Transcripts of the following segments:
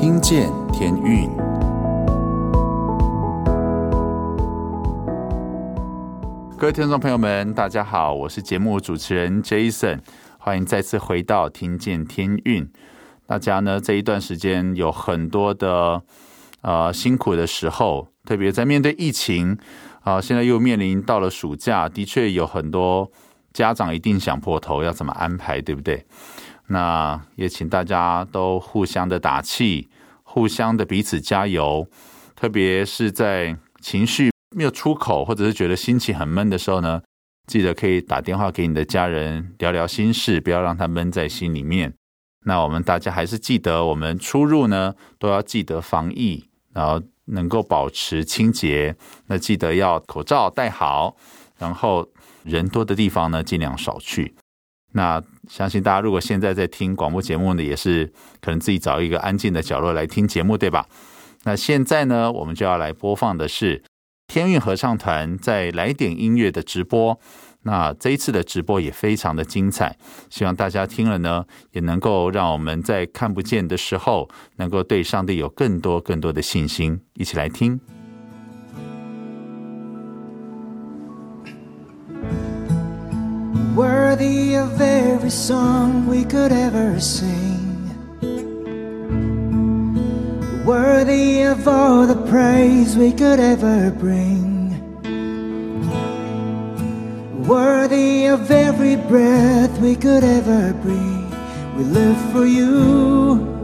听见天运。各位听众朋友们，大家好，我是节目主持人 Jason，欢迎再次回到听见天运。大家呢，这一段时间有很多的呃辛苦的时候，特别在面对疫情啊、现在又面临到了暑假，的确有很多家长一定想破头，要怎么安排，对不对？那也请大家都互相的打气，互相的彼此加油，特别是在情绪。没有出口，或者是觉得心情很闷的时候呢，记得可以打电话给你的家人聊聊心事，不要让他闷在心里面。那我们大家还是记得，我们出入呢都要记得防疫，然后能够保持清洁。那记得要口罩戴好，然后人多的地方呢尽量少去。那相信大家如果现在在听广播节目呢，也是可能自己找一个安静的角落来听节目，对吧？那现在呢，我们就要来播放的是。天韵合唱团在来点音乐的直播，那这一次的直播也非常的精彩，希望大家听了呢，也能够让我们在看不见的时候，能够对上帝有更多更多的信心。一起来听。Worthy of every song we could ever sing. Worthy of all the praise we could ever bring. Worthy of every breath we could ever breathe. We live for you.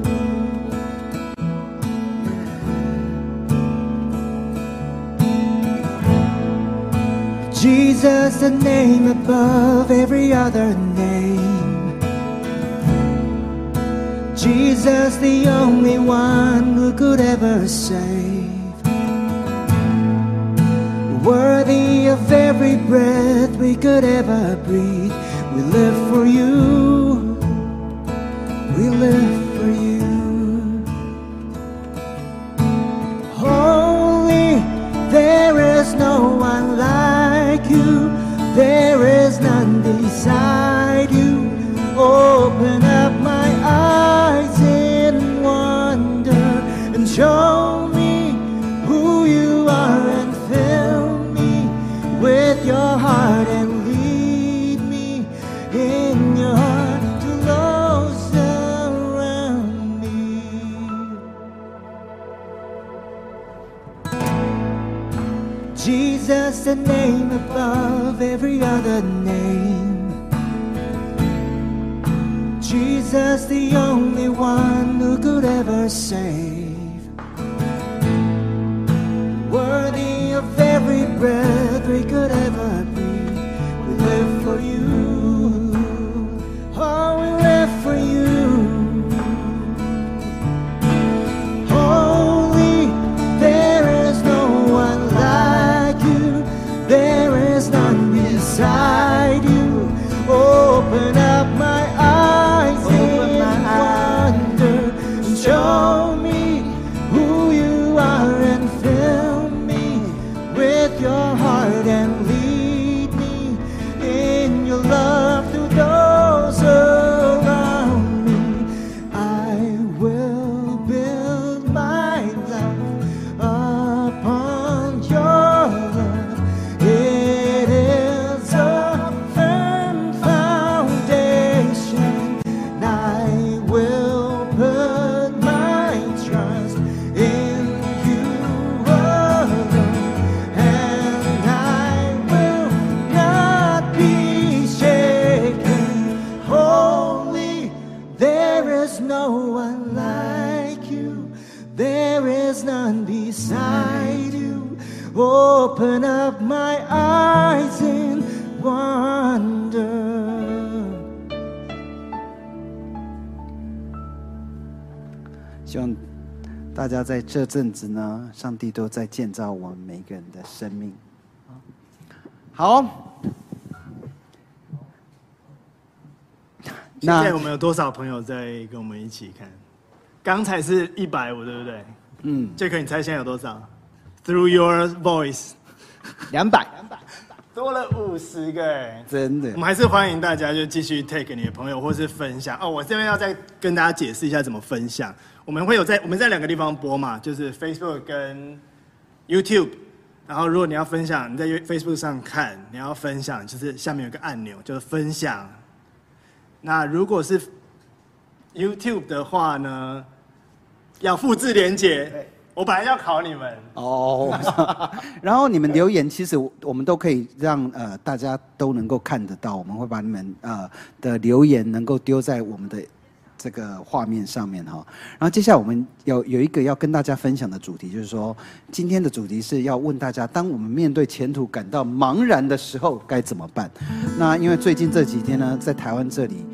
Jesus, the name above every other name. Jesus, the only one who could ever save. Worthy of every breath we could ever breathe. We live for you. We live There is none beside you. Open Jesus, the only one who could ever save. Worthy of every breath we could ever 在这阵子呢，上帝都在建造我们每个人的生命。好，现在我们有多少朋友在跟我们一起看？刚才是一百五，对不对？嗯，杰克，你猜现在有多少？Through your voice，两百，多了五十个哎，真的。我们还是欢迎大家就继续 take 你的朋友，或是分享哦。我这边要再跟大家解释一下怎么分享。我们会有在我们在两个地方播嘛，就是 Facebook 跟 YouTube。然后如果你要分享，你在 Facebook 上看，你要分享，就是下面有个按钮，就是分享。那如果是 YouTube 的话呢，要复制连接。我本来要考你们哦，然后你们留言，其实我们都可以让呃大家都能够看得到，我们会把你们呃的留言能够丢在我们的这个画面上面哈。然后接下来我们有有一个要跟大家分享的主题，就是说今天的主题是要问大家，当我们面对前途感到茫然的时候该怎么办？那因为最近这几天呢，在台湾这里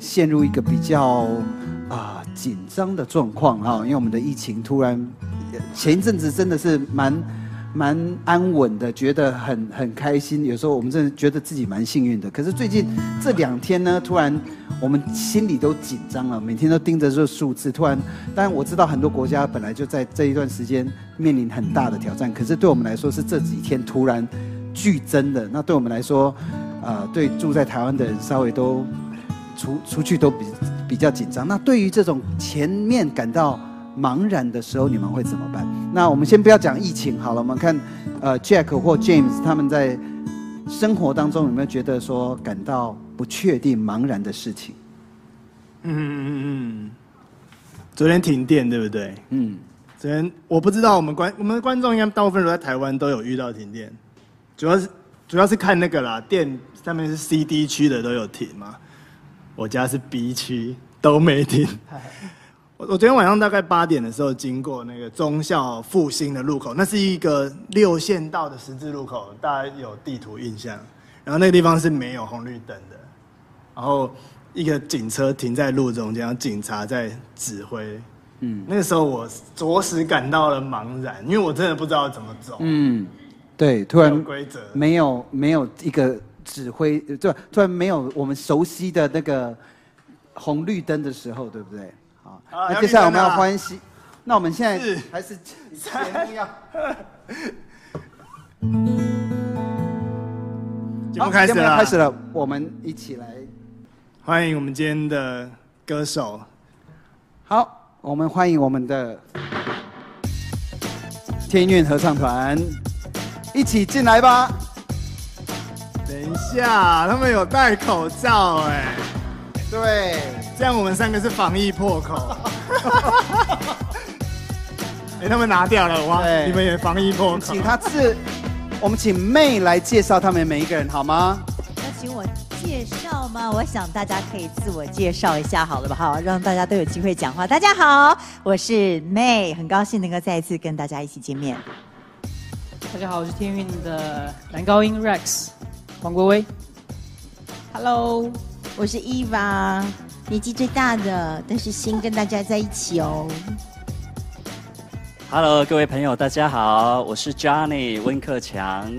陷入一个比较啊紧张的状况哈，因为我们的疫情突然。前一阵子真的是蛮蛮安稳的，觉得很很开心。有时候我们真的觉得自己蛮幸运的。可是最近这两天呢，突然我们心里都紧张了，每天都盯着这数字。突然，当然我知道很多国家本来就在这一段时间面临很大的挑战，可是对我们来说是这几天突然剧增的。那对我们来说，呃，对住在台湾的人稍微都出出去都比比较紧张。那对于这种前面感到茫然的时候，你们会怎么办？那我们先不要讲疫情好了，我们看，呃，Jack 或 James 他们在生活当中有没有觉得说感到不确定、茫然的事情？嗯嗯嗯嗯。昨天停电，对不对？嗯。昨天我不知道，我们观我们的观众应该大部分都在台湾都有遇到停电，主要是主要是看那个啦，电上面是 C、D 区的都有停嘛，我家是 B 区都没停。我昨天晚上大概八点的时候经过那个忠孝复兴的路口，那是一个六线道的十字路口，大家有地图印象。然后那个地方是没有红绿灯的，然后一个警车停在路中间，警察在指挥。嗯，那个时候我着实感到了茫然，因为我真的不知道怎么走。嗯，对，突然规则没有没有一个指挥，对，突然没有我们熟悉的那个红绿灯的时候，对不对？那接下来我们要欢喜，那我们现在 还是节目要 节目开始了，开始了，我们一起来欢迎我们今天的歌手。好，我们欢迎我们的天韵合唱团，一起进来吧。等一下，他们有戴口罩哎，对。这样我们三个是防疫破口。哎，他们拿掉了哇！你们也防疫破口。请他自，我们请 May 来介绍他们每一个人好吗？要请我介绍吗？我想大家可以自我介绍一下，好了吧？好，让大家都有机会讲话。大家好，我是 May，很高兴能够再一次跟大家一起见面。大家好，我是天韵的男高音 Rex 黄国威。Hello，我是 Eva。年纪最大的，但是心跟大家在一起哦。Hello，各位朋友，大家好，我是 Johnny 温克强，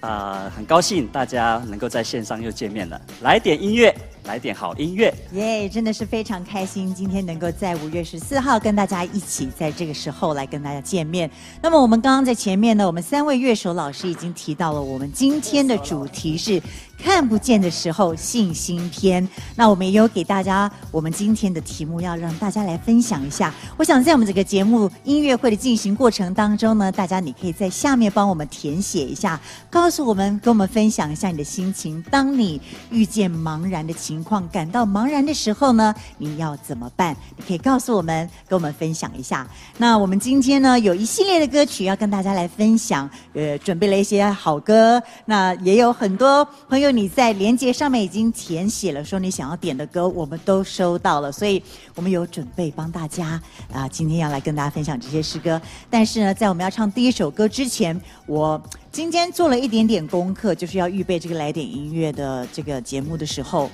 啊、呃，很高兴大家能够在线上又见面了，来点音乐。来点好音乐，耶！真的是非常开心，今天能够在五月十四号跟大家一起在这个时候来跟大家见面。那么我们刚刚在前面呢，我们三位乐手老师已经提到了，我们今天的主题是看不见的时候信心篇。那我们也有给大家我们今天的题目，要让大家来分享一下。我想在我们这个节目音乐会的进行过程当中呢，大家你可以在下面帮我们填写一下，告诉我们，跟我们分享一下你的心情。当你遇见茫然的情情况感到茫然的时候呢，你要怎么办？你可以告诉我们，跟我们分享一下。那我们今天呢，有一系列的歌曲要跟大家来分享，呃，准备了一些好歌。那也有很多朋友你在连接上面已经填写了，说你想要点的歌，我们都收到了，所以我们有准备帮大家啊、今天要来跟大家分享这些诗歌。但是呢，在我们要唱第一首歌之前，我今天做了一点点功课，就是要预备这个来点音乐的这个节目的时候。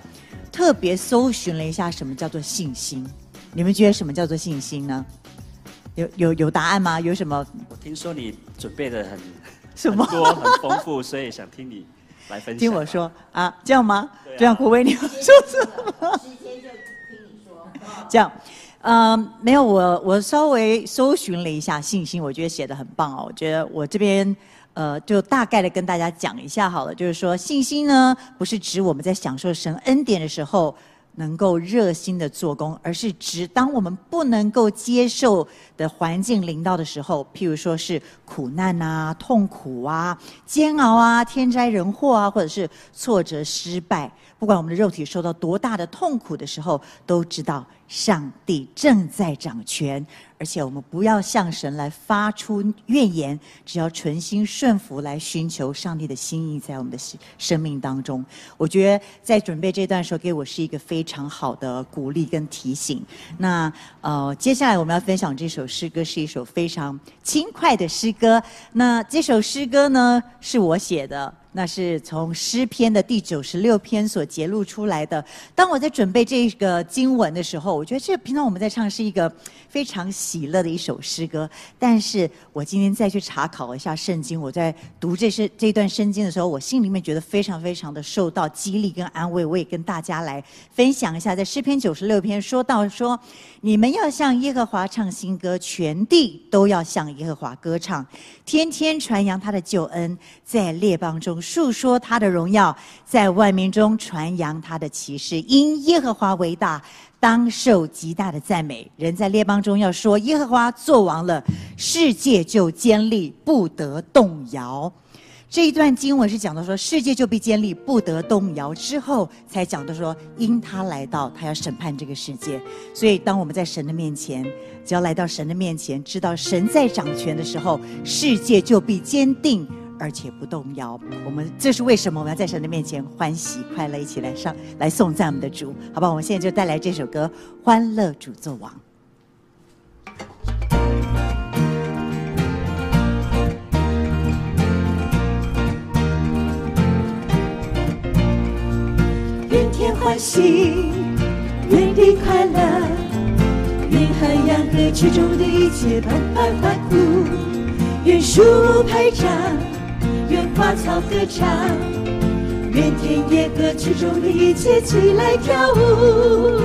特别搜寻了一下什么叫做信心，你们觉得什么叫做信心呢？有有有答案吗？有什么？我听说你准备的很 什么很多很丰富，所以想听你来分享。听我说啊，这样吗？啊、这样，国威，你要说什么？直接就听你说。这样，嗯、呃，没有，我我稍微搜寻了一下信心，我觉得写的很棒哦。我觉得我这边。呃，就大概的跟大家讲一下好了。就是说，信心呢，不是指我们在享受神恩典的时候能够热心的做工，而是指当我们不能够接受的环境临到的时候，譬如说是苦难啊、痛苦啊、煎熬啊、天灾人祸啊，或者是挫折、失败，不管我们的肉体受到多大的痛苦的时候，都知道。上帝正在掌权，而且我们不要向神来发出怨言，只要存心顺服来寻求上帝的心意，在我们的生命当中。我觉得在准备这段时候，给我是一个非常好的鼓励跟提醒。那呃，接下来我们要分享这首诗歌，是一首非常轻快的诗歌。那这首诗歌呢，是我写的。那是从诗篇的第九十六篇所揭露出来的。当我在准备这个经文的时候，我觉得这平常我们在唱是一个非常喜乐的一首诗歌。但是我今天再去查考一下圣经，我在读这是这段圣经的时候，我心里面觉得非常非常的受到激励跟安慰。我也跟大家来分享一下，在诗篇九十六篇说到说，你们要向耶和华唱新歌，全地都要向耶和华歌唱，天天传扬他的救恩，在列邦中。述说他的荣耀，在万民中传扬他的奇事。因耶和华为大，当受极大的赞美。人在列邦中要说：耶和华作王了，世界就坚立，不得动摇。这一段经文是讲到说，世界就必坚立，不得动摇。之后才讲到说，因他来到，他要审判这个世界。所以，当我们在神的面前，只要来到神的面前，知道神在掌权的时候，世界就必坚定。而且不动摇，我们这是为什么？我们要在神的面前欢喜快乐，一起来上来颂赞我们的主，好吧？我们现在就带来这首歌《欢乐主作王》。愿天欢喜，愿地快乐，愿海洋和其中的一切澎湃欢呼，愿树木拍掌。愿花草歌唱，愿田野歌曲中的一切起来跳舞。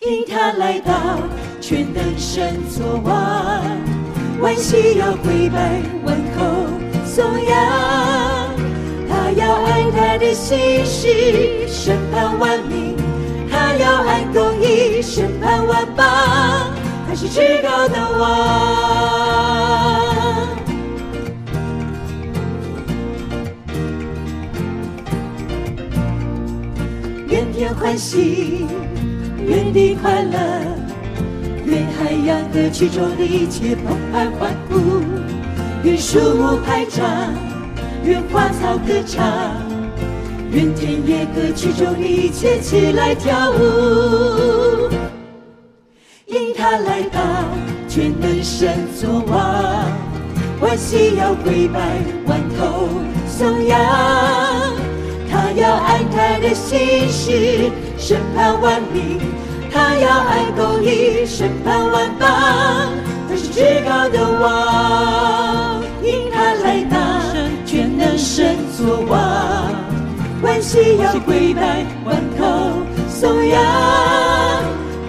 因他来到，全能神作王，万膝要跪拜，万口颂扬。他要按他的信实审判万民，他要按公义审判万邦，他是至高的王。愿天欢喜，愿地快乐，愿海洋和其中的一切澎湃欢呼，愿树木拍掌，愿花草歌唱，愿田野和其中的一切起来跳舞。因他来到，全能神作王，万膝要跪拜，万头颂扬。他要按他的心事审判万民，他要按公义审判万邦，他是至高的王，因他来到，全能神作王，万膝要跪拜，万口颂扬。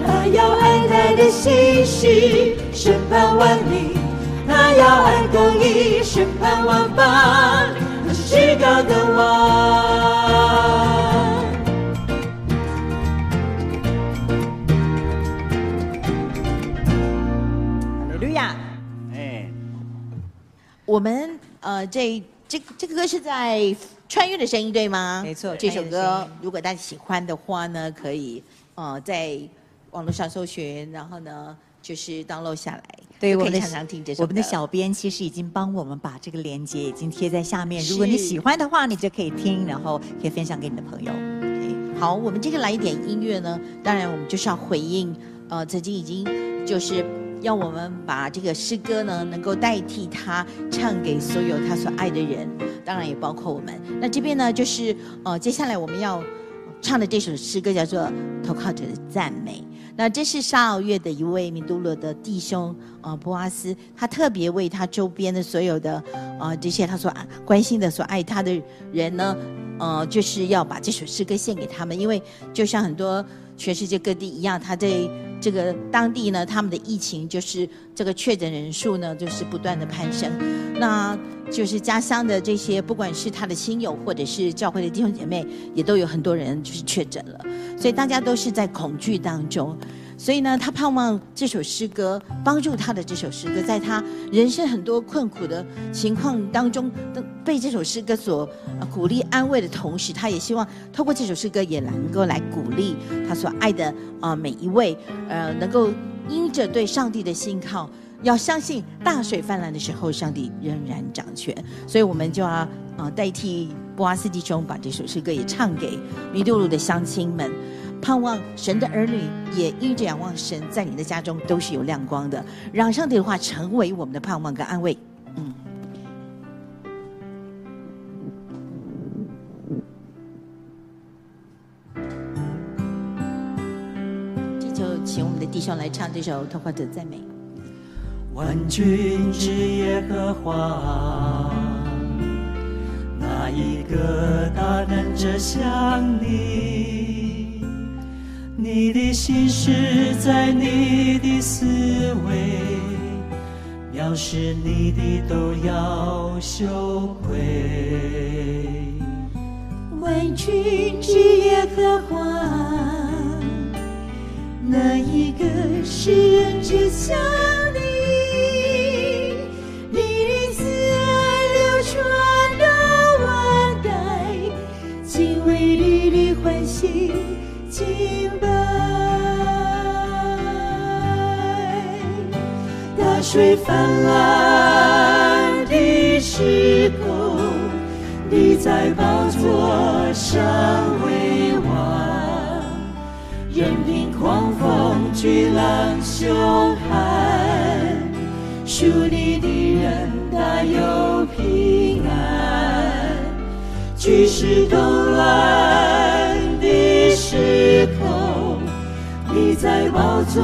他要按他的心事审判万民，他要按公义审判万邦。他是至高的王，我们呃，这这这个歌是在穿越的声音对吗？没错，这首歌如果大家喜欢的话呢，可以呃在网络上搜寻，然后呢就是 download 下来。对，我们的常常听这首歌。我们的小编其实已经帮我们把这个链接已经贴在下面，如果你喜欢的话，你就可以听，然后可以分享给你的朋友。好，我们这个来一点音乐呢，当然我们就是要回应，呃，曾经已经就是要我们把这个诗歌呢，能够代替他唱给所有他所爱的人，当然也包括我们。那这边呢，就是呃，接下来我们要唱的这首诗歌叫做《投靠者的赞美》。那这是沙劳越的一位米杜罗的弟兄呃，波阿斯，他特别为他周边的所有的呃这些他所关心的、所爱他的人呢，呃，就是要把这首诗歌献给他们，因为就像很多全世界各地一样，他在这个当地呢，他们的疫情就是这个确诊人数呢，就是不断的攀升，那就是家乡的这些，不管是他的亲友或者是教会的弟兄姐妹，也都有很多人就是确诊了，所以大家都是在恐惧当中。所以呢，他盼望这首诗歌帮助他的这首诗歌，在他人生很多困苦的情况当中，被这首诗歌所鼓励安慰的同时，他也希望透过这首诗歌也能够来鼓励他所爱的啊每一位，呃，能够因着对上帝的信靠，要相信大水泛滥的时候，上帝仍然掌权。所以我们就要啊代替波阿斯弟兄把这首诗歌也唱给弥杜鲁的乡亲们。盼望神的儿女也因着仰望神，在你的家中都是有亮光的。让上帝的话成为我们的盼望跟安慰。嗯，这就请我们的弟兄来唱这首《托华的赞美》。万军之耶和华，哪一个大能者像你？你的心事在你的思维，藐视你的都要羞愧。万军之耶和华，哪一个是人之像你？你的慈爱流传到万代，敬畏你的欢喜水泛滥的时候，你在宝座上为王，任凭狂风巨浪凶悍，属你的人大有平安。举世动乱的时候，你在宝座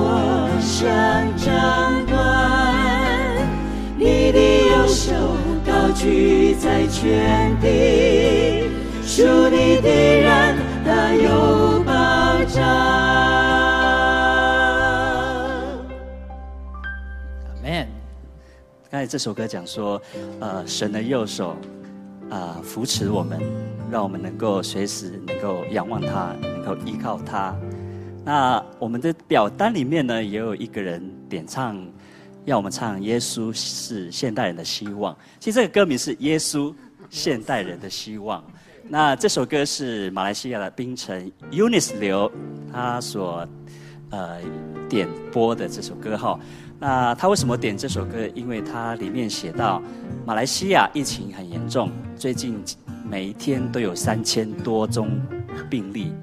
上掌管。你的右手高举在全地，属你的人大有保障。Amen。刚才这首歌讲说，呃，神的右手啊、呃、扶持我们，让我们能够随时能够仰望他，能够依靠他。那我们的表单里面呢，也有一个人点唱。要我们唱《耶稣是现代人的希望》，其实这个歌名是《耶稣现代人的希望》。那这首歌是马来西亚的槟城 Unis 刘他所呃点播的这首歌哈。那他为什么点这首歌？因为他里面写到马来西亚疫情很严重，最近每一天都有三千多宗病例，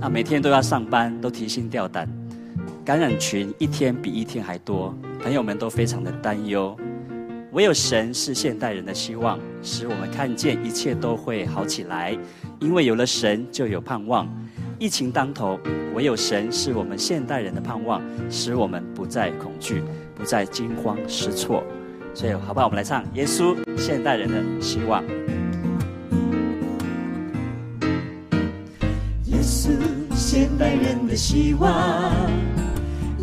那每天都要上班，都提心吊胆，感染群一天比一天还多。朋友们都非常的担忧，唯有神是现代人的希望，使我们看见一切都会好起来。因为有了神，就有盼望。疫情当头，唯有神是我们现代人的盼望，使我们不再恐惧，不再惊慌失措。所以，好不好？我们来唱《耶稣现代人的希望》。耶稣现代人的希望。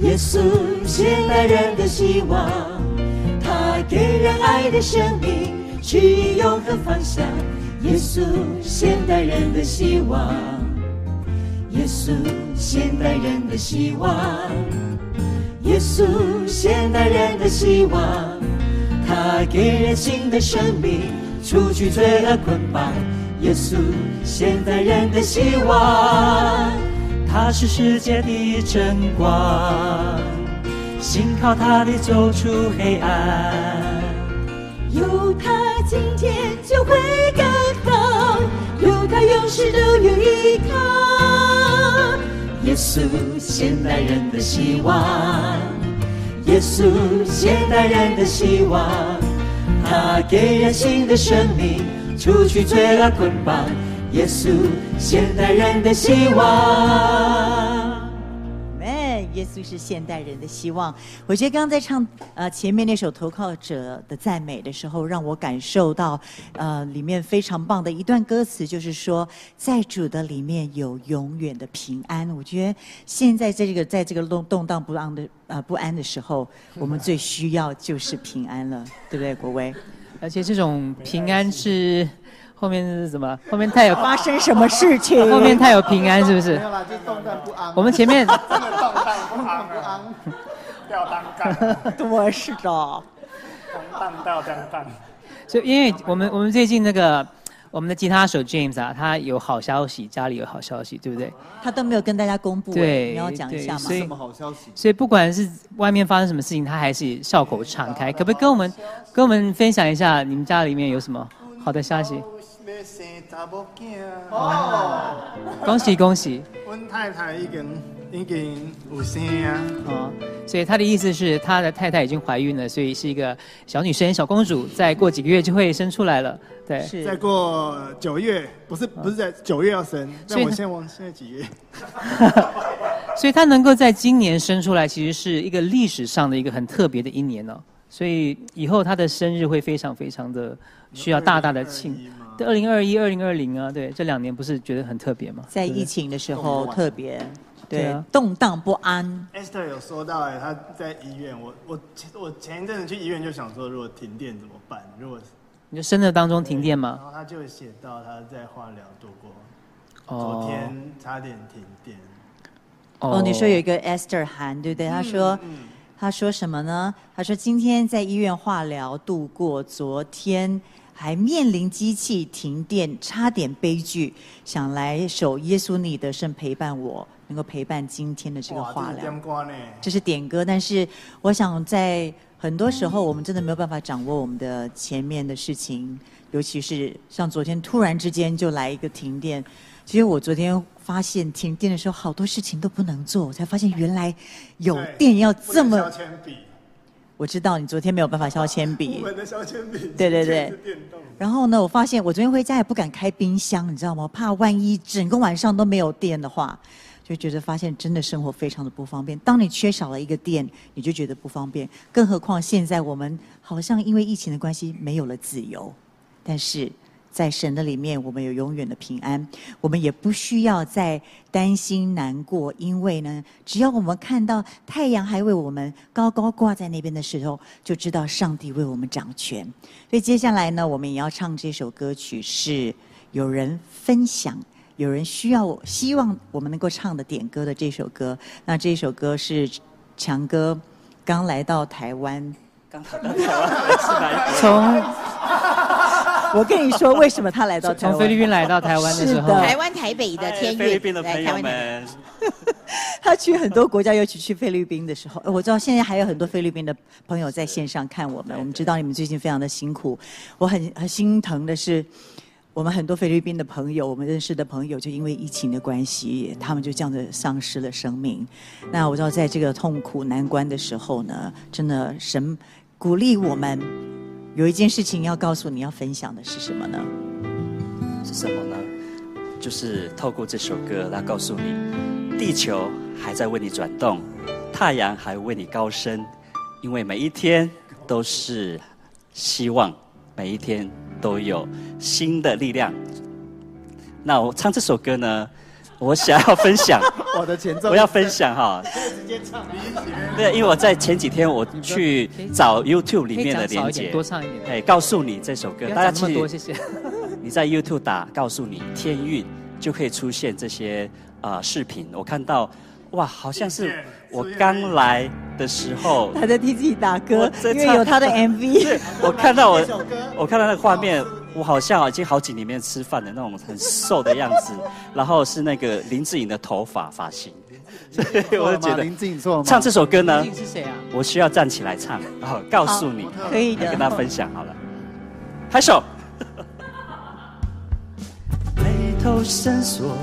耶稣，现代人的希望，他给人爱的生命，指引永恒方向。耶稣，现代人的希望。耶稣，现代人的希望。耶稣，现代人的希望，他给人新的生命，除去罪恶捆绑。耶稣，现代人的希望。他是世界的真光，信靠他的走出黑暗。有他今天就会更好，有他永世都有依靠。耶稣，现代人的希望。耶稣，现代人的希望。他给人新的生命，除去罪恶捆绑。耶稣，现代人的希望。耶稣是现代人的希望。我觉得刚刚在唱呃前面那首投靠者的赞美的时候，让我感受到呃里面非常棒的一段歌词，就是说在主的里面有永远的平安。我觉得现在在这个在这个动动荡不安的呃不安的时候，我们最需要就是平安了，对不对，国威？而且这种平安是。后面是什么？后面太有发生什么事情？后面太有平安，是不是？没有啦，就动荡不安。我们前面真 的动荡不安，不安，吊单杠。多是的。动荡吊单杠。所以，因为我们我们最近那个我们的吉他手 James 啊，他有好消息，家里有好消息，对不对？他都没有跟大家公布。对，你要讲一下吗？什么好消息？所以不管是外面发生什么事情，他还是笑口常开。可不可以跟我们跟我们分享一下，你们家里面有什么好的消息？哦，恭喜恭喜！我太太已经已经有生啊。哦，所以他的意思是，他的太太已经怀孕了，所以是一个小女生、小公主，再过几个月就会生出来了。对，是再过九月，不是不是在九月要生，那我先往现在几月？所以他能够在今年生出来，其实是一个历史上的一个很特别的一年哦。所以以后他的生日会非常非常的需要大大的庆。二零二一、二零二零啊，对，这两年不是觉得很特别吗？在疫情的时候特别，对，啊、动荡不安。Esther 有说到，哎，他在医院，我我我前一阵子去医院就想说，如果停电怎么办？如果你就生日当中停电吗？然后他就写到他在化疗度过，昨天差点停电。哦，哦，你说有一个 Esther 韩，对不对？他说，嗯嗯、他说什么呢？他说今天在医院化疗度过，昨天。还面临机器停电，差点悲剧。想来首耶稣你的圣陪伴我，能够陪伴今天的这个话疗。这是点歌，但是我想在很多时候，我们真的没有办法掌握我们的前面的事情，尤其是像昨天突然之间就来一个停电。其实我昨天发现停电的时候，好多事情都不能做，我才发现原来有电要这么。我知道你昨天没有办法削铅笔，我的削铅笔，对对对。然后呢，我发现我昨天回家也不敢开冰箱，你知道吗？怕万一整个晚上都没有电的话，就觉得发现真的生活非常的不方便。当你缺少了一个电，你就觉得不方便。更何况现在我们好像因为疫情的关系没有了自由，但是。在神的里面，我们有永远的平安，我们也不需要再担心难过，因为呢，只要我们看到太阳还为我们高高挂在那边的时候，就知道上帝为我们掌权。所以接下来呢，我们也要唱这首歌曲，是有人分享，有人需要，希望我们能够唱的点歌的这首歌。那这首歌是强哥刚来到台湾，刚来到台湾 从。我跟你说，为什么他来到从菲律宾来到台湾的时候，的台湾台北的天韵，菲律宾的朋友们，他去很多国家，尤其去菲律宾的时候，我知道现在还有很多菲律宾的朋友在线上看我们。我们知道你们最近非常的辛苦，我很很心疼的是，我们很多菲律宾的朋友，我们认识的朋友，就因为疫情的关系，他们就这样子丧失了生命。那我知道，在这个痛苦难关的时候呢，真的神鼓励我们。有一件事情要告诉你，要分享的是什么呢？是什么呢？就是透过这首歌来告诉你，地球还在为你转动，太阳还为你高升，因为每一天都是希望，每一天都有新的力量。那我唱这首歌呢？我想要分享 我的前奏，我要分享哈。直接唱。对，因为我在前几天我去找 YouTube 里面的连接，多唱一点。哎，告诉你这首歌，大家记。多谢谢。你在 YouTube 打“告诉你天韵”，就可以出现这些啊视频。我看到，哇，好像是我刚来的时候。他在替自己打歌，因为有他的 MV。我看到我，我看到那个画面。我好像已经好几年没有吃饭的那种很瘦的样子，然后是那个林志颖的头发发型，所以我就觉得林志颖说唱这首歌呢，林是谁啊？我需要站起来唱，然后告诉你，可以的，跟大家分享好了，拍手。眉头深锁，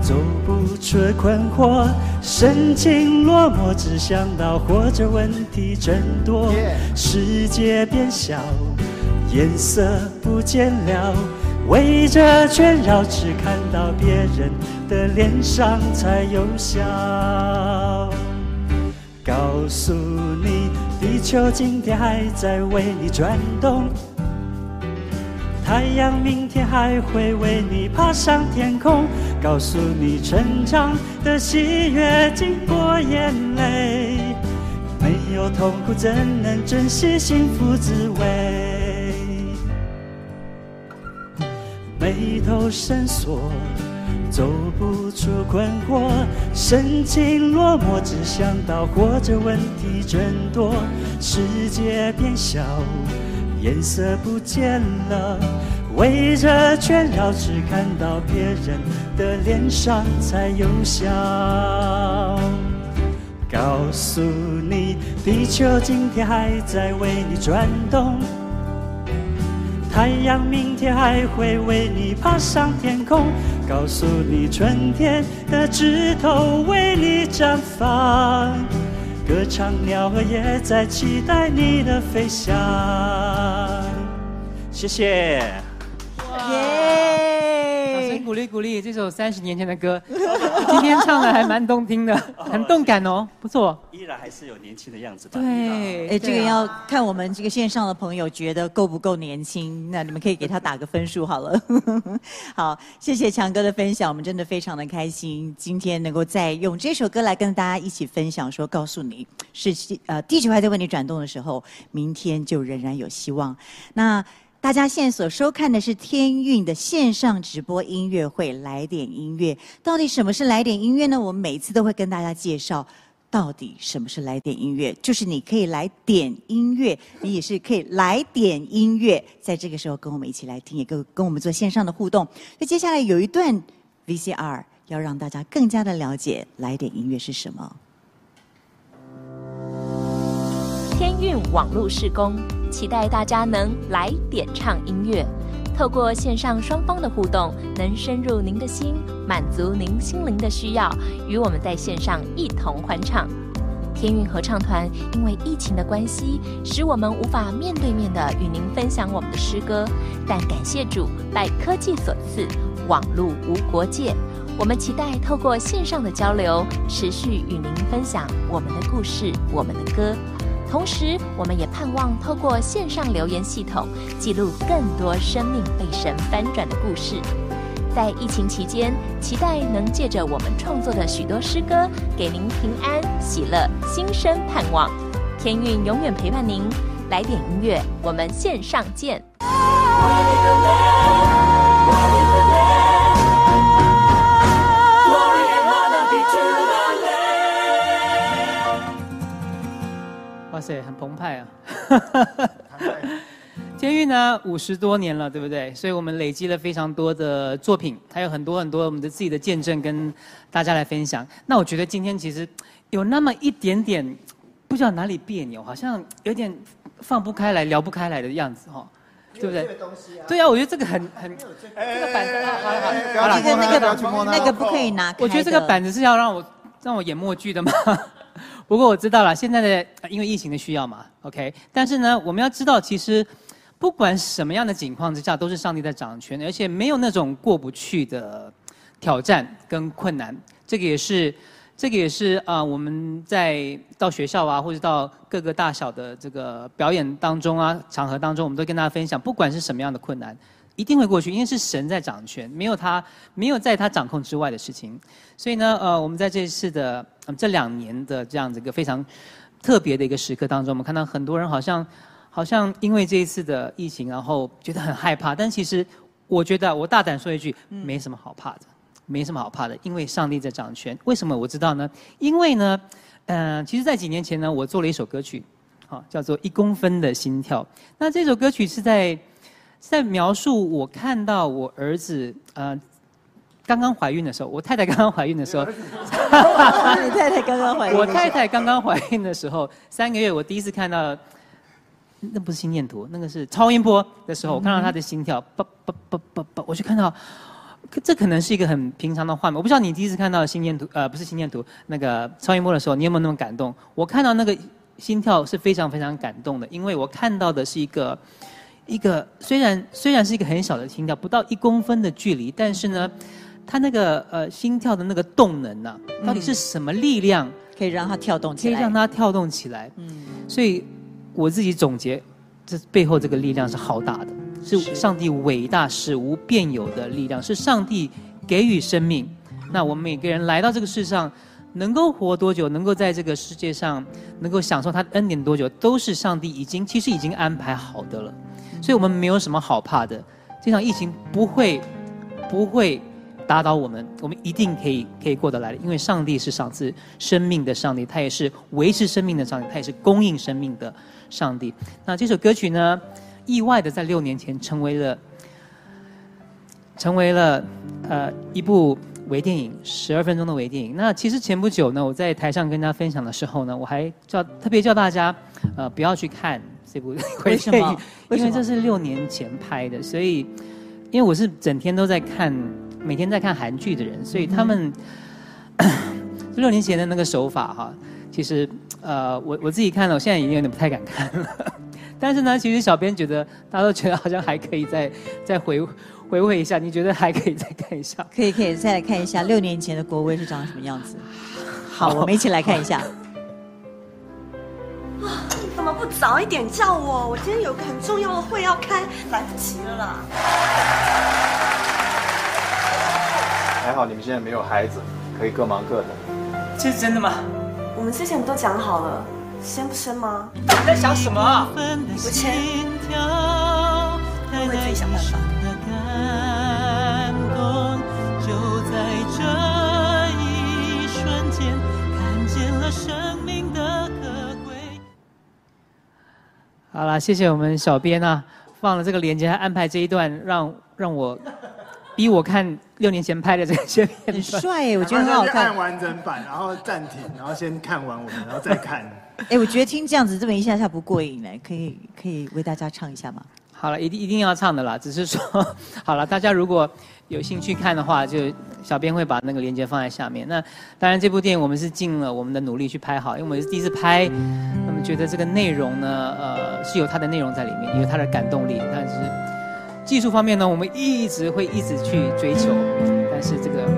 走不出困惑，神情落寞，只想到活着问题真多，世界变小。颜色不见了，围着圈绕，只看到别人的脸上才有笑。告诉你，地球今天还在为你转动，太阳明天还会为你爬上天空。告诉你，成长的喜悦经过眼泪，没有痛苦怎能珍惜幸福滋味？头深锁。走不出困惑，神情落寞，只想到活着问题真多。世界变小，颜色不见了，围着圈绕，只看到别人的脸上才有笑。告诉你，地球今天还在为你转动。太阳明天还会为你爬上天空，告诉你春天的枝头为你绽放，歌唱鸟儿也在期待你的飞翔。谢谢。耶！鼓励鼓励，这首三十年前的歌，今天唱的还蛮动听的，很动感哦，不错。依然还是有年轻的样子吧？对，哎，这个要看我们这个线上的朋友觉得够不够年轻，那你们可以给他打个分数好了。好，谢谢强哥的分享，我们真的非常的开心，今天能够再用这首歌来跟大家一起分享，说告诉你是呃地球还在为你转动的时候，明天就仍然有希望。那。大家现在所收看的是天韵的线上直播音乐会，来点音乐。到底什么是来点音乐呢？我们每次都会跟大家介绍，到底什么是来点音乐，就是你可以来点音乐，你也是可以来点音乐，在这个时候跟我们一起来听，也跟跟我们做线上的互动。那接下来有一段 VCR，要让大家更加的了解来点音乐是什么。天韵网络施工，期待大家能来点唱音乐，透过线上双方的互动，能深入您的心，满足您心灵的需要，与我们在线上一同欢唱。天韵合唱团因为疫情的关系，使我们无法面对面的与您分享我们的诗歌，但感谢主，拜科技所赐，网络无国界。我们期待透过线上的交流，持续与您分享我们的故事，我们的歌。同时，我们也盼望透过线上留言系统，记录更多生命被神翻转的故事。在疫情期间，期待能借着我们创作的许多诗歌，给您平安、喜乐、新生盼望。天韵永远陪伴您，来点音乐，我们线上见。塞，很澎湃啊！监狱呢，五十多年了，对不对？所以我们累积了非常多的作品，还有很多很多我们的自己的见证跟大家来分享。那我觉得今天其实有那么一点点不知道哪里别扭，好像有点放不开来、聊不开来的样子，哈，对不对？对啊，我觉得这个很很这个板子，好了好了，好了，那个那个不可以拿。我觉得这个板子是要让我让我演默剧的吗？不过我知道了，现在的因为疫情的需要嘛，OK。但是呢，我们要知道，其实不管什么样的情况之下，都是上帝在掌权，而且没有那种过不去的挑战跟困难。这个也是，这个也是啊、我们在到学校啊，或者到各个大小的这个表演当中啊，场合当中，我们都跟大家分享，不管是什么样的困难。一定会过去，因为是神在掌权，没有他，没有在他掌控之外的事情。所以呢，呃，我们在这一次的、呃、这两年的这样子一个非常特别的一个时刻当中，我们看到很多人好像好像因为这一次的疫情，然后觉得很害怕。但其实我觉得，我大胆说一句，没什么好怕的，没什么好怕的，因为上帝在掌权。为什么我知道呢？因为呢，嗯、呃，其实在几年前呢，我做了一首歌曲，好、哦，叫做《一公分的心跳》。那这首歌曲是在。在描述我看到我儿子呃刚刚怀孕的时候，我太太刚刚怀孕的时候，你太太刚刚怀孕，我太太刚刚怀孕的时候，三个月我第一次看到，那不是心电图，那个是超音波的时候，我看到她的心跳，叭叭叭叭叭，我就看到，这可能是一个很平常的画面，我不知道你第一次看到心电图，呃，不是心电图，那个超音波的时候，你有没有那么感动？我看到那个心跳是非常非常感动的，因为我看到的是一个。一个虽然虽然是一个很小的心跳，不到一公分的距离，但是呢，他那个呃心跳的那个动能呢、啊，到底是什么力量可以让他跳动起来？可以让他跳动起来。嗯，所以我自己总结，这背后这个力量是浩大的，是上帝伟大使无变有的力量，是上帝给予生命。那我们每个人来到这个世上，能够活多久，能够在这个世界上能够享受他的恩典多久，都是上帝已经其实已经安排好的了。所以我们没有什么好怕的，这场疫情不会不会打倒我们，我们一定可以可以过得来的，因为上帝是赏赐生命的上帝，他也是维持生命的上帝，他也是供应生命的上帝。那这首歌曲呢，意外的在六年前成为了成为了呃一部。微电影，十二分钟的微电影。那其实前不久呢，我在台上跟大家分享的时候呢，我还叫特别叫大家，呃，不要去看这部微电影，为什么？因为这是六年前拍的，所以因为我是整天都在看，每天在看韩剧的人，所以他们、嗯、六年前的那个手法哈，其实呃，我我自己看了，我现在已经有点不太敢看了。但是呢，其实小编觉得，大家都觉得好像还可以再再回。回味一下，你觉得还可以再看一下？可以，可以再来看一下六年前的国威是长什么样子。好，我们一起来看一下。啊，你怎么不早一点叫我？我今天有个很重要的会要开，来不及了啦。还好你们现在没有孩子，可以各忙各的。这是真的吗？我们之前都讲好了，生不生吗？你在想什么啊？你不签，我会自己想办法。好了，谢谢我们小编啊，放了这个链接，还安排这一段，让让我逼我看六年前拍的这些片段。很帅，我觉得很好看。按完整版，然后暂停，然后先看完我们，然后再看。哎，我觉得听这样子这么一下下不过瘾呢，可以可以为大家唱一下吗？好了，一定一定要唱的啦，只是说 好了，大家如果。有兴趣看的话，就小编会把那个链接放在下面。那当然，这部电影我们是尽了我们的努力去拍好，因为我们是第一次拍，那么觉得这个内容呢，呃，是有它的内容在里面，有它的感动力。但是技术方面呢，我们一直会一直去追求。但是这个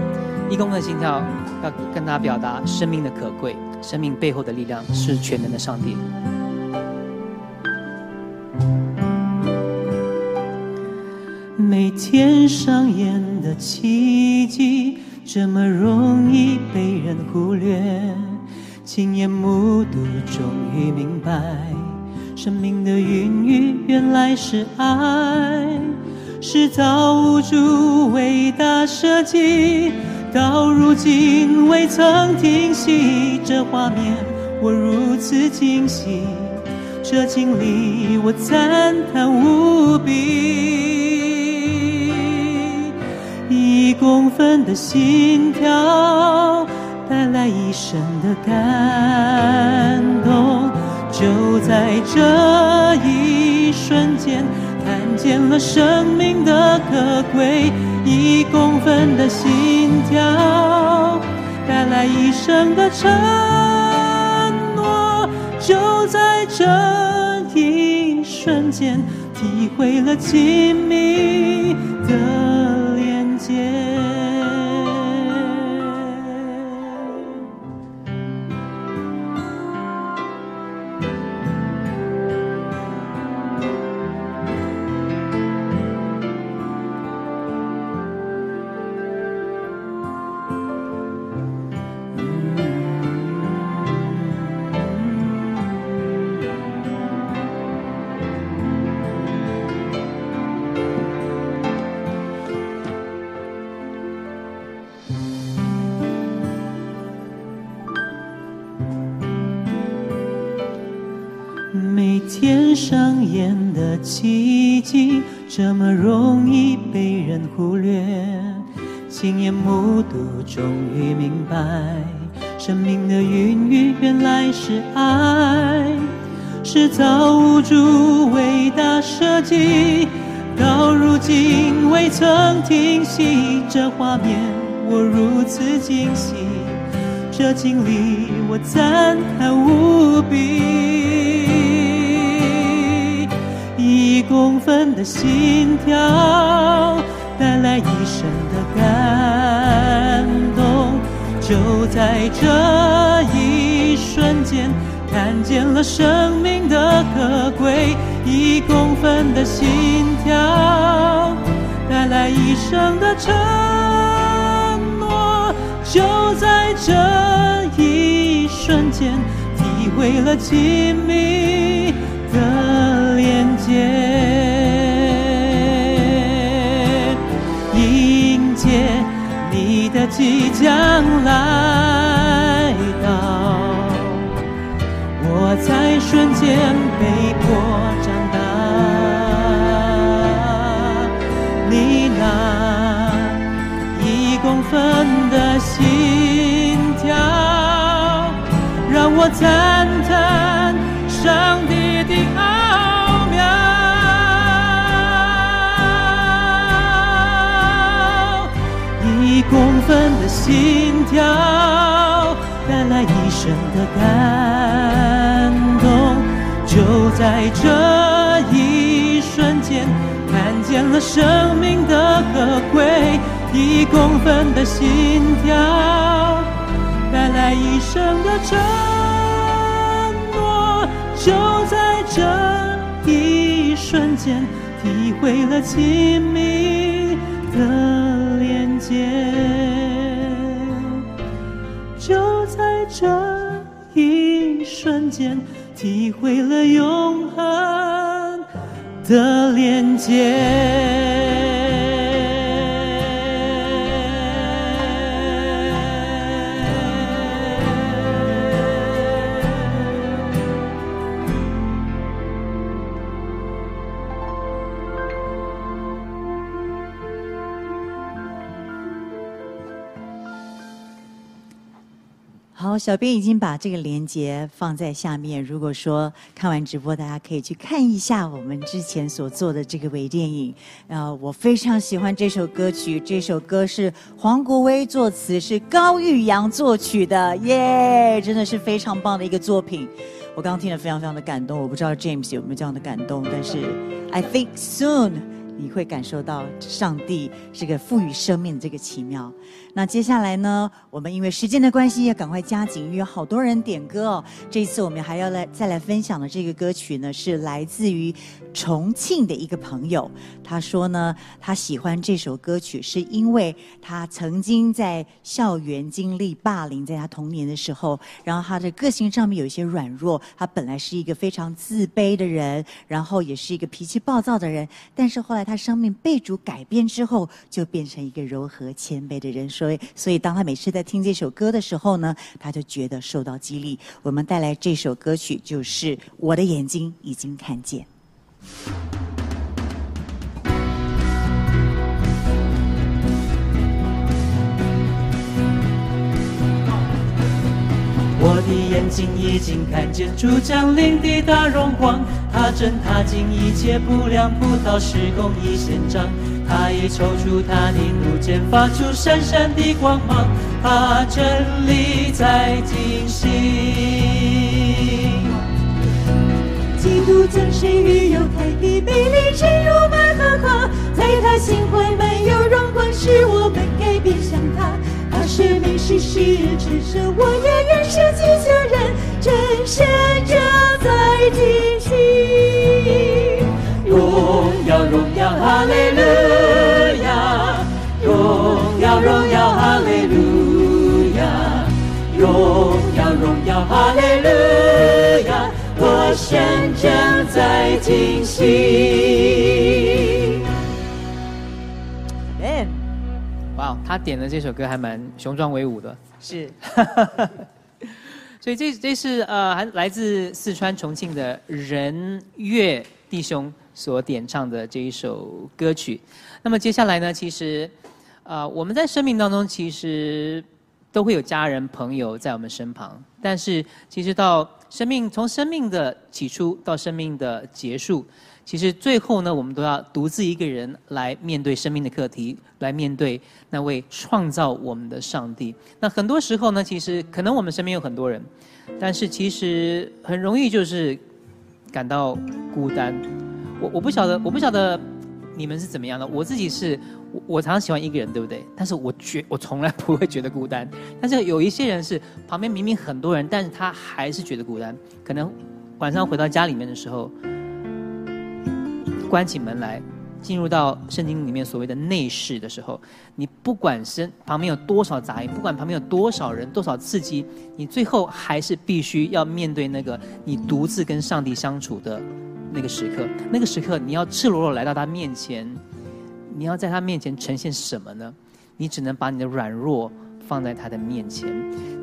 一公分的心跳，要跟大家表达生命的可贵，生命背后的力量是全能的上帝。天上演的奇迹，这么容易被人忽略。亲眼目睹，终于明白，生命的孕育原来是爱，是造物主伟大设计，到如今未曾停息。这画面我如此惊喜，这经历我赞叹无比。公分的心跳，带来一生的感动。就在这一瞬间，看见了生命的可贵。一公分的心跳，带来一生的承诺。就在这一瞬间，体会了亲密的。天上演的奇迹这么容易被人忽略，亲眼目睹，终于明白，生命的孕育原来是爱，是造物主伟大设计，到如今未曾停息。这画面我如此惊喜，这经历我赞叹无比。公分的心跳，带来一生的感动就在这一瞬间，看见了生命的可贵，一公分的心跳，带来一生的承诺。就在这一瞬间，体会了亲密即将来到，我在瞬间被迫长大。你那一公分的心跳，让我暂心跳，带来一生的感动。就在这一瞬间，看见了生命的可贵。一公分的心跳，带来一生的承诺。就在这一瞬间，体会了亲密的。连接，就在这一瞬间，体会了永恒的连接。小编已经把这个连接放在下面。如果说看完直播，大家可以去看一下我们之前所做的这个微电影。呃，我非常喜欢这首歌曲，这首歌是黄国威作词，是高玉阳作曲的，耶，真的是非常棒的一个作品。我刚刚听了非常非常的感动，我不知道 James 有没有这样的感动，但是 I think soon 你会感受到上帝这个赋予生命的这个奇妙。那接下来呢，我们因为时间的关系，要赶快加紧，因为好多人点歌哦。这一次我们还要来再来分享的这个歌曲呢，是来自于重庆的一个朋友。他说呢，他喜欢这首歌曲，是因为他曾经在校园经历霸凌，在他童年的时候，然后他的个性上面有一些软弱。他本来是一个非常自卑的人，然后也是一个脾气暴躁的人，但是后来他生命被主改变之后，就变成一个柔和谦卑的人。说。所以，所以当他每次在听这首歌的时候呢，他就觉得受到激励。我们带来这首歌曲，就是《我的眼睛已经看见》。我的眼睛已经看见主降临的大荣光，他正踏进一切不良葡萄时公义显彰。他已抽出他的剑，发出闪闪的光芒。他真理在进行。基督将生育又开的美丽进入百合花，在他心怀满有荣光，使我们改变像他。他是名是世之神，我也愿舍己救人，真神者在进行。荣耀荣耀哈利路亚，耀荣耀哈利路亚，荣耀荣耀哈利路亚，我神正在进行。哇，wow, 他点的这首歌还蛮雄壮威武的，是。所以这这是呃，还来自四川重庆的任月弟兄。所点唱的这一首歌曲，那么接下来呢？其实，呃，我们在生命当中其实都会有家人朋友在我们身旁，但是其实到生命从生命的起初到生命的结束，其实最后呢，我们都要独自一个人来面对生命的课题，来面对那位创造我们的上帝。那很多时候呢，其实可能我们身边有很多人，但是其实很容易就是感到孤单。我我不晓得，我不晓得你们是怎么样的？我自己是，我我常常喜欢一个人，对不对？但是我觉我从来不会觉得孤单。但是有一些人是旁边明明很多人，但是他还是觉得孤单。可能晚上回到家里面的时候，关起门来，进入到圣经里面所谓的内室的时候，你不管身旁边有多少杂音，不管旁边有多少人、多少刺激，你最后还是必须要面对那个你独自跟上帝相处的。那个时刻，那个时刻，你要赤裸裸来到他面前，你要在他面前呈现什么呢？你只能把你的软弱放在他的面前，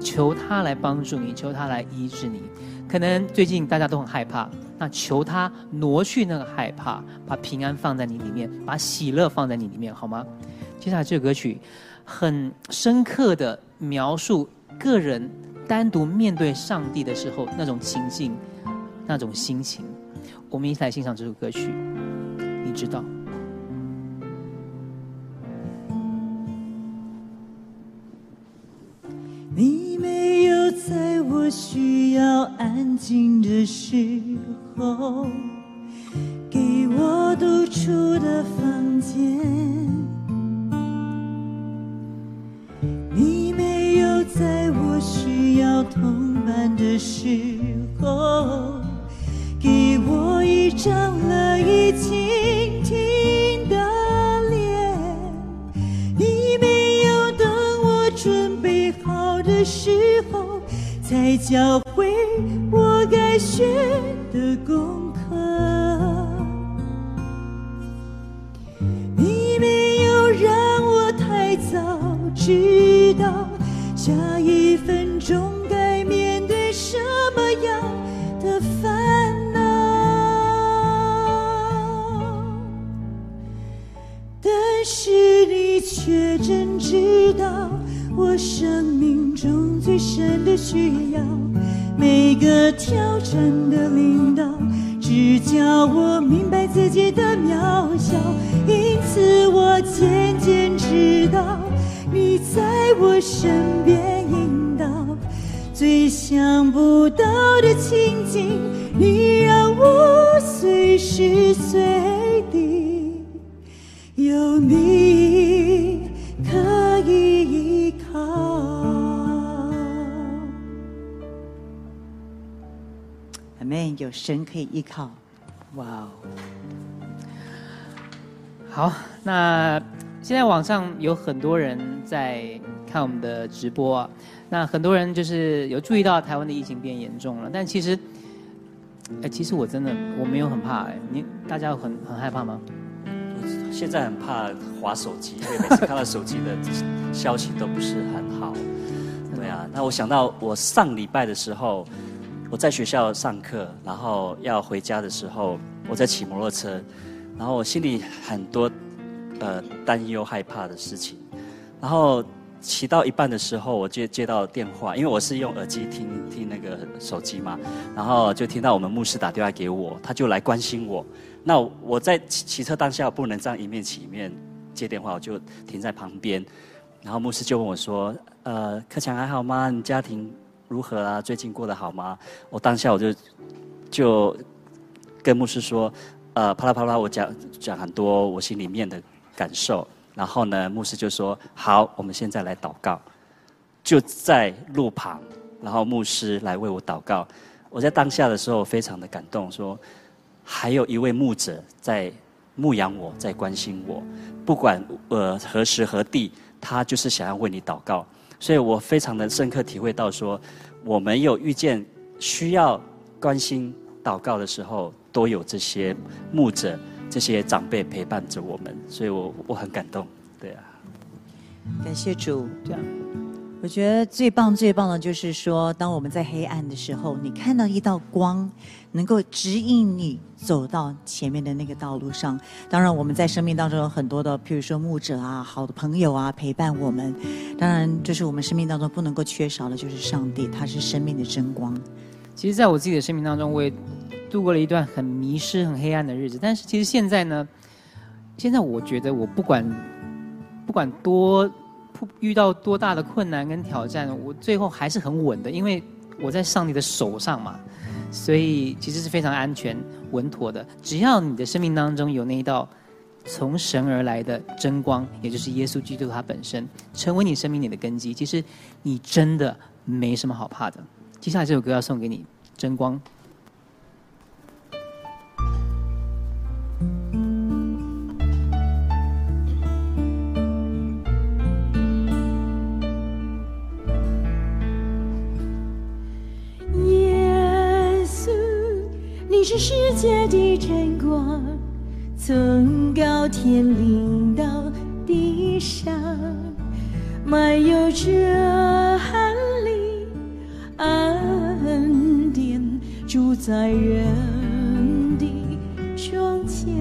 求他来帮助你，求他来医治你。可能最近大家都很害怕，那求他挪去那个害怕，把平安放在你里面，把喜乐放在你里面，好吗？接下来这首歌曲很深刻的描述个人单独面对上帝的时候那种情境，那种心情。我们一起来欣赏这首歌曲，你知道。你没有在我需要安静的时候，给我独处的房间。你没有在我需要同伴的时候。给我一张乐意倾听的脸，你没有等我准备好的时候，才教会我该学的功课。你没有让我太早知道下一分钟需要，好，那现在网上有很多人在看我们的直播啊。那很多人就是有注意到台湾的疫情变严重了，但其实，哎，其实我真的我没有很怕哎。你大家很很害怕吗？现在很怕滑手机，因为每次看到手机的消息都不是很好。对啊，那我想到我上礼拜的时候，我在学校上课，然后要回家的时候，我在骑摩托车，然后我心里很多呃担忧、害怕的事情。然后骑到一半的时候，我接接到电话，因为我是用耳机听听那个手机嘛，然后就听到我们牧师打电话给我，他就来关心我。那我在骑骑车当下，不能这样一面骑一面接电话，我就停在旁边。然后牧师就问我说：“呃，克强还好吗？你家庭如何啊？最近过得好吗？”我当下我就就跟牧师说：“呃，啪啦啪啦，我讲讲很多我心里面的感受。”然后呢，牧师就说：“好，我们现在来祷告。”就在路旁，然后牧师来为我祷告。我在当下的时候非常的感动，说。还有一位牧者在牧养我，在关心我，不管呃何时何地，他就是想要为你祷告。所以我非常的深刻体会到说，我们有遇见需要关心祷告的时候，都有这些牧者、这些长辈陪伴着我们，所以我我很感动，对啊。感谢主，这样。我觉得最棒最棒的就是说，当我们在黑暗的时候，你看到一道光，能够指引你走到前面的那个道路上。当然，我们在生命当中有很多的，譬如说牧者啊、好的朋友啊，陪伴我们。当然，就是我们生命当中不能够缺少的，就是上帝，他是生命的真光。其实，在我自己的生命当中，我也度过了一段很迷失、很黑暗的日子。但是，其实现在呢，现在我觉得，我不管不管多。遇到多大的困难跟挑战，我最后还是很稳的，因为我在上帝的手上嘛，所以其实是非常安全稳妥的。只要你的生命当中有那一道从神而来的真光，也就是耶稣基督他本身，成为你生命里的根基，其实你真的没什么好怕的。接下来这首歌要送给你，真光。你是世界的真光。从高天临到地上，满有真理恩典，住在人的中间。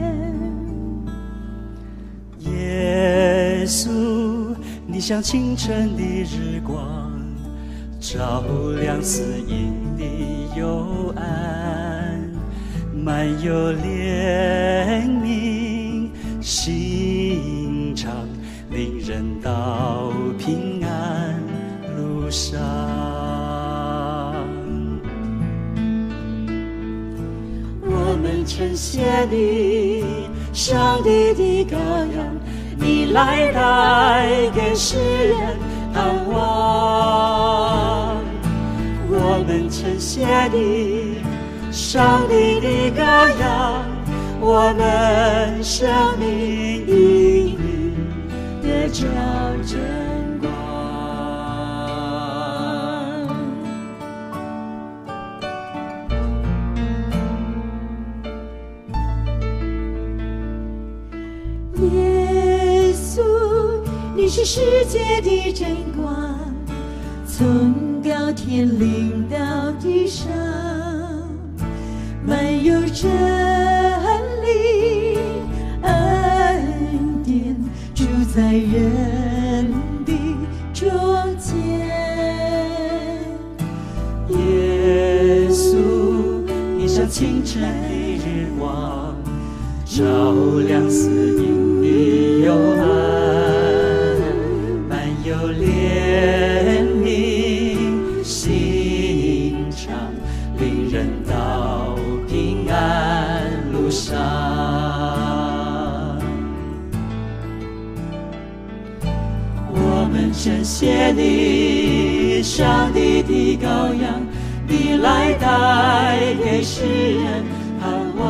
耶稣，你像清晨的日光，照亮死荫的幽暗，满有怜悯。心肠领人到平安路上。我们称谢你，上帝的羔羊，你来带给世人盼望。我们称谢你，上帝的羔羊。我们生命因你得着真光。耶稣，你是世界的真光，从高天临到地上，有真理、恩典住。在人的中间，耶稣，你像清晨的日光，照亮死荫的幽暗，满有怜们称谢你，上帝的羔羊，你来带给世人盼望。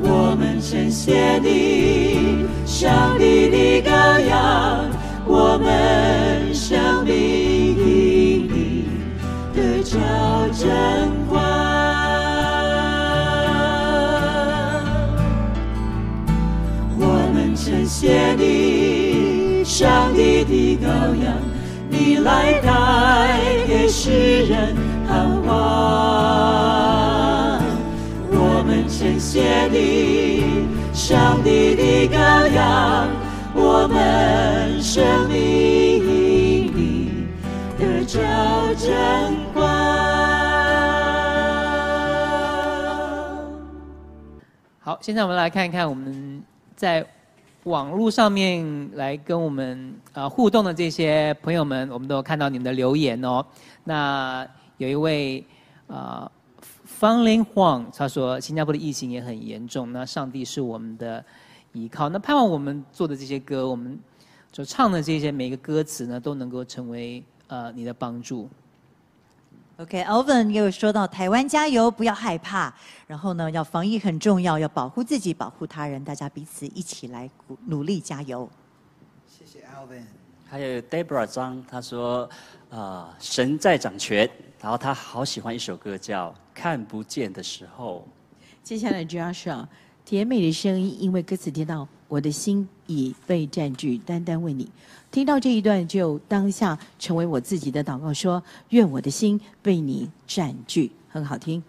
我们称谢你，上帝的羔羊，我们生命因你得着真上帝的羔羊，你来带给世人盼望。我们称谢你，上帝的羔羊，我们生命因你得着真光。好，现在我们来看一看我们在。网络上面来跟我们啊互动的这些朋友们，我们都有看到你们的留言哦。那有一位啊方林晃，他说新加坡的疫情也很严重，那上帝是我们的依靠。那盼望我们做的这些歌，我们所唱的这些每个歌词呢，都能够成为呃你的帮助。OK，Alvin、okay, 又说到台湾加油，不要害怕。然后呢，要防疫很重要，要保护自己，保护他人，大家彼此一起来努力加油。谢谢 Alvin。还有 Debra 张，他说：“啊、呃，神在掌权。”然后他好喜欢一首歌叫《看不见的时候》。接下来 Joshua，甜美的声音，因为歌词听到我的心已被占据，单单为你。听到这一段，就当下成为我自己的祷告，说：愿我的心被你占据，很好听。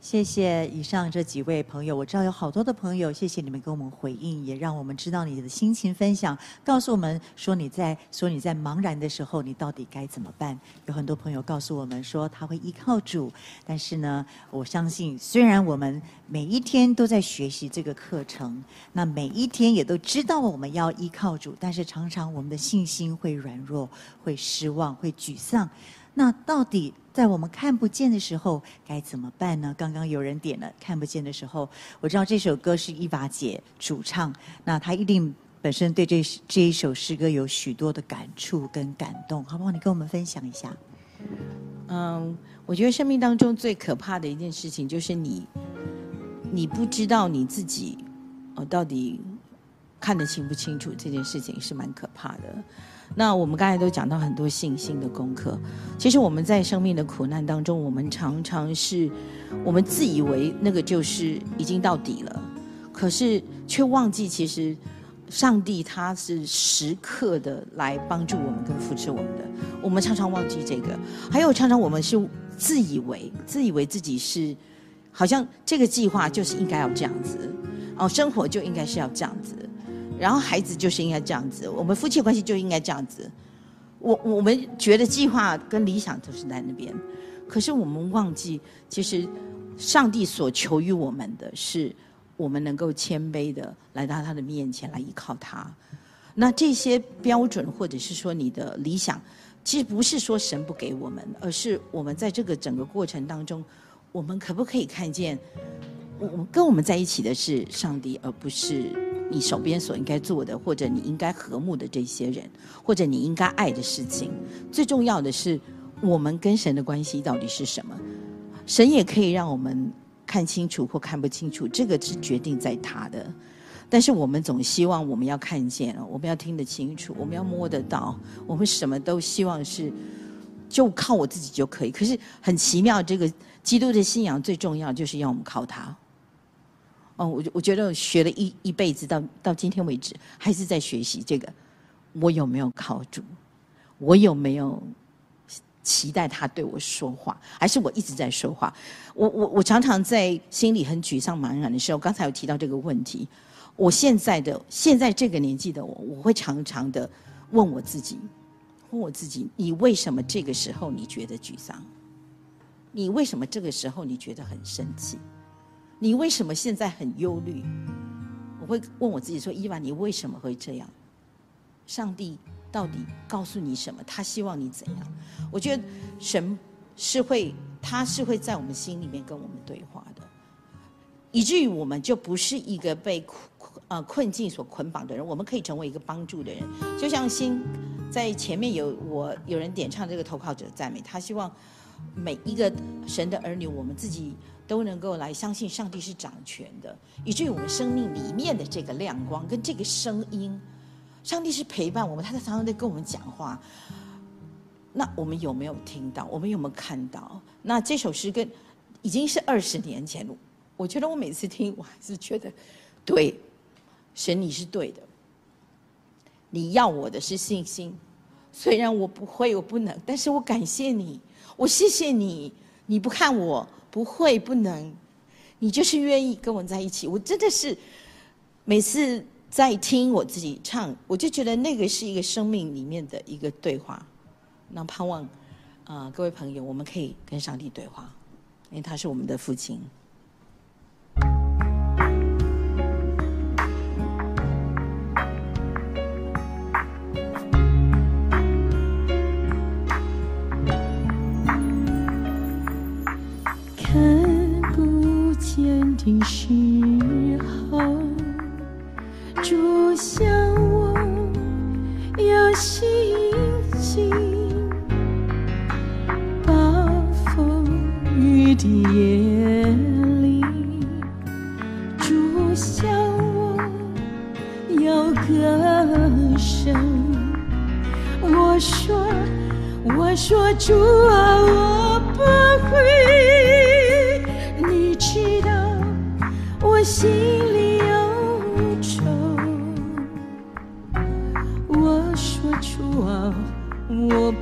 谢谢以上这几位朋友，我知道有好多的朋友，谢谢你们给我们回应，也让我们知道你的心情分享，告诉我们说你在说你在茫然的时候，你到底该怎么办？有很多朋友告诉我们说他会依靠主，但是呢，我相信虽然我们每一天都在学习这个课程，那每一天也都知道我们要依靠主，但是常常我们的信心会软弱，会失望，会沮丧。那到底在我们看不见的时候该怎么办呢？刚刚有人点了看不见的时候，我知道这首歌是伊娃姐主唱，那她一定本身对这这一首诗歌有许多的感触跟感动，好不好？你跟我们分享一下。嗯，我觉得生命当中最可怕的一件事情就是你，你不知道你自己哦到底看得清不清楚，这件事情是蛮可怕的。那我们刚才都讲到很多信心的功课。其实我们在生命的苦难当中，我们常常是，我们自以为那个就是已经到底了，可是却忘记其实上帝他是时刻的来帮助我们跟扶持我们的。我们常常忘记这个，还有常常我们是自以为自以为自己是，好像这个计划就是应该要这样子，哦，生活就应该是要这样子。然后孩子就是应该这样子，我们夫妻关系就应该这样子。我我们觉得计划跟理想都是在那边，可是我们忘记，其实上帝所求于我们的是，我们能够谦卑的来到他的面前来依靠他。那这些标准或者是说你的理想，其实不是说神不给我们，而是我们在这个整个过程当中，我们可不可以看见，我们跟我们在一起的是上帝，而不是。你手边所应该做的，或者你应该和睦的这些人，或者你应该爱的事情，最重要的是我们跟神的关系到底是什么？神也可以让我们看清楚或看不清楚，这个是决定在他的。但是我们总希望我们要看见，我们要听得清楚，我们要摸得到，我们什么都希望是就靠我自己就可以。可是很奇妙，这个基督的信仰最重要就是要我们靠他。哦，我我觉得学了一一辈子，到到今天为止，还是在学习这个。我有没有靠住？我有没有期待他对我说话？还是我一直在说话？我我我常常在心里很沮丧、茫然的时候，刚才有提到这个问题。我现在的现在这个年纪的我，我会常常的问我自己，问我自己：你为什么这个时候你觉得沮丧？你为什么这个时候你觉得很生气？你为什么现在很忧虑？我会问我自己说：“伊娃，你为什么会这样？上帝到底告诉你什么？他希望你怎样？”我觉得神是会，他是会在我们心里面跟我们对话的，以至于我们就不是一个被困呃困境所捆绑的人，我们可以成为一个帮助的人。就像新在前面有我有人点唱这个投靠者赞美，他希望每一个神的儿女，我们自己。都能够来相信上帝是掌权的，以至于我们生命里面的这个亮光跟这个声音，上帝是陪伴我们，他在常常在跟我们讲话。那我们有没有听到？我们有没有看到？那这首诗跟已经是二十年前，我觉得我每次听，我还是觉得，对，神你是对的，你要我的是信心，虽然我不会，我不能，但是我感谢你，我谢谢你，你不看我。不会，不能，你就是愿意跟我在一起。我真的是每次在听我自己唱，我就觉得那个是一个生命里面的一个对话。那盼望啊、各位朋友，我们可以跟上帝对话，因为他是我们的父亲。的时候，主向我要信心，暴风雨的夜里，主向我要歌声。我说，我说主啊，我不会。你知我心里忧愁，我说出啊，我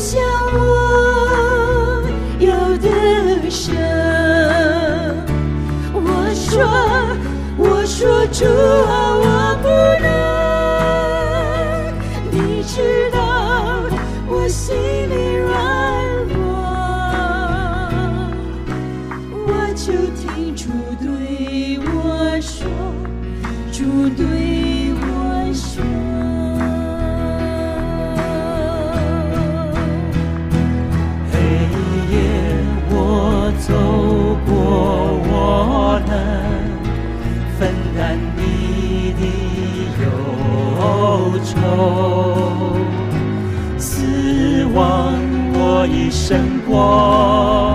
想我要的生我说我说主啊忧愁。死亡我已胜过，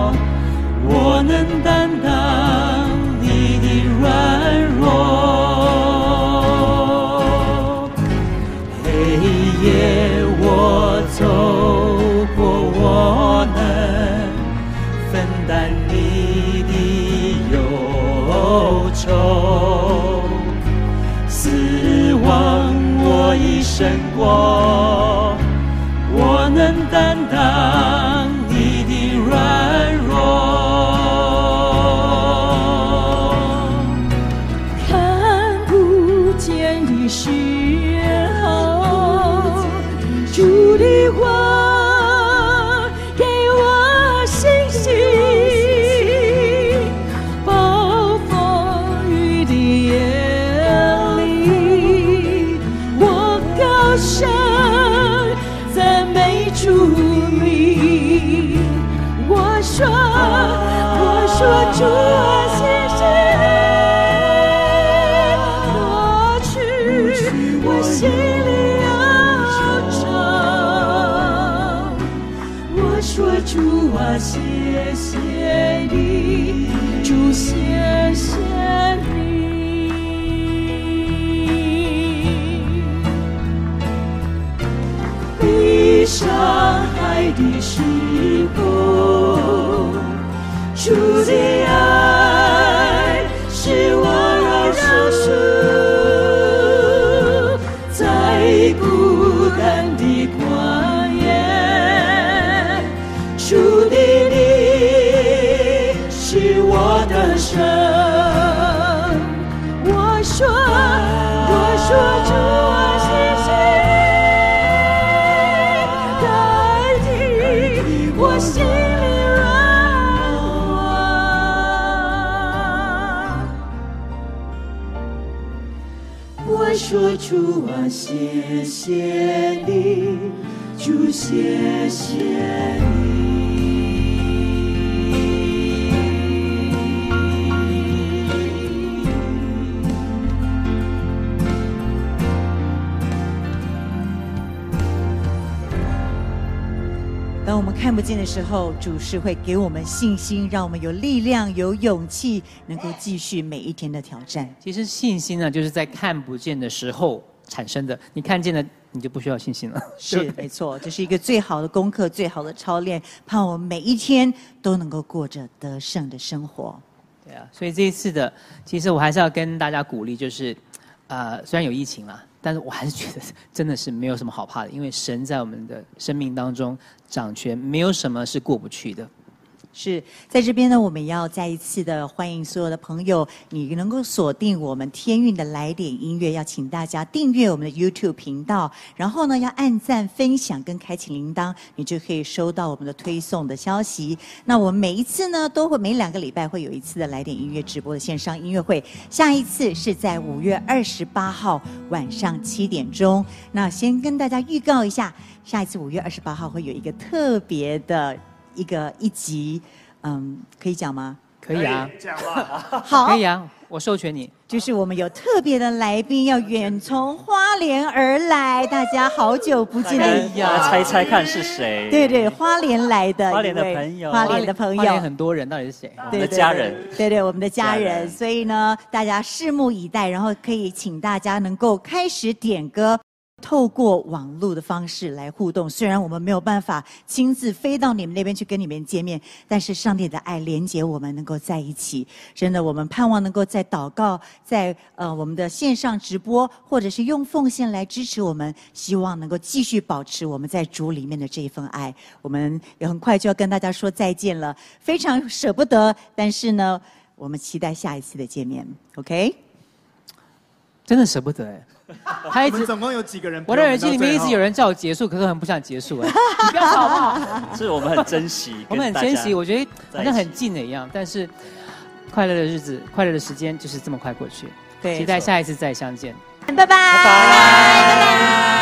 我主啊，谢谢你。抹去我心里忧愁。我说主啊谢谢你谢你，主谢谢你当我们看不见的时候，主是会给我们信心，让我们有力量、有勇气，能够继续每一天的挑战。其实信心呢，就是在看不见的时候产生的。你看见了，你就不需要信心了。是，没错，这是一个最好的功课，最好的操练，盼我们每一天都能够过着得胜的生活。对啊，所以这一次的，其实我还是要跟大家鼓励，就是，呃，虽然有疫情啦，但是我还是觉得真的是没有什么好怕的，因为神在我们的生命当中掌权，没有什么是过不去的。是在这边呢，我们要再一次的欢迎所有的朋友，你能够锁定我们天韵的来点音乐，要请大家订阅我们的 YouTube 频道，然后呢要按赞、分享跟开启铃铛，你就可以收到我们的推送的消息。那我们每一次呢，都会每两个礼拜会有一次的来点音乐直播的线上音乐会，下一次是在五月二十八号晚上七点钟。那先跟大家预告一下，下一次五月二十八号会有一个特别的。一个一集，嗯，可以讲吗？可以啊，讲吧。好，可以啊，我授权你。就是我们有特别的来宾要远从花莲而来，大家好久不见。哎呀，猜猜看是谁？对对，花莲来的，花莲的朋友，花莲的朋友，花莲很多人，到底是谁？我们的家人。对对，我们的家人。所以呢，大家拭目以待，然后可以请大家能够开始点歌。透过网络的方式来互动。虽然我们没有办法亲自飞到你们那边去跟你们见面，但是上帝的爱连接我们能够在一起。真的，我们盼望能够在祷告，在呃我们的线上直播，或者是用奉献来支持我们，希望能够继续保持我们在主里面的这一份爱。我们也很快就要跟大家说再见了，非常舍不得，但是呢，我们期待下一次的见面。OK。真的舍不得哎，他一直总共有几个人？我的耳机里面一直有人叫我结束，可是很不想结束哎。你不要吵好不好？是我们很珍惜，我们很珍惜，我觉得好像很近的一样。但是快乐的日子，快乐的时间就是这么快过去。对，期待下一次再相见。拜拜。拜拜。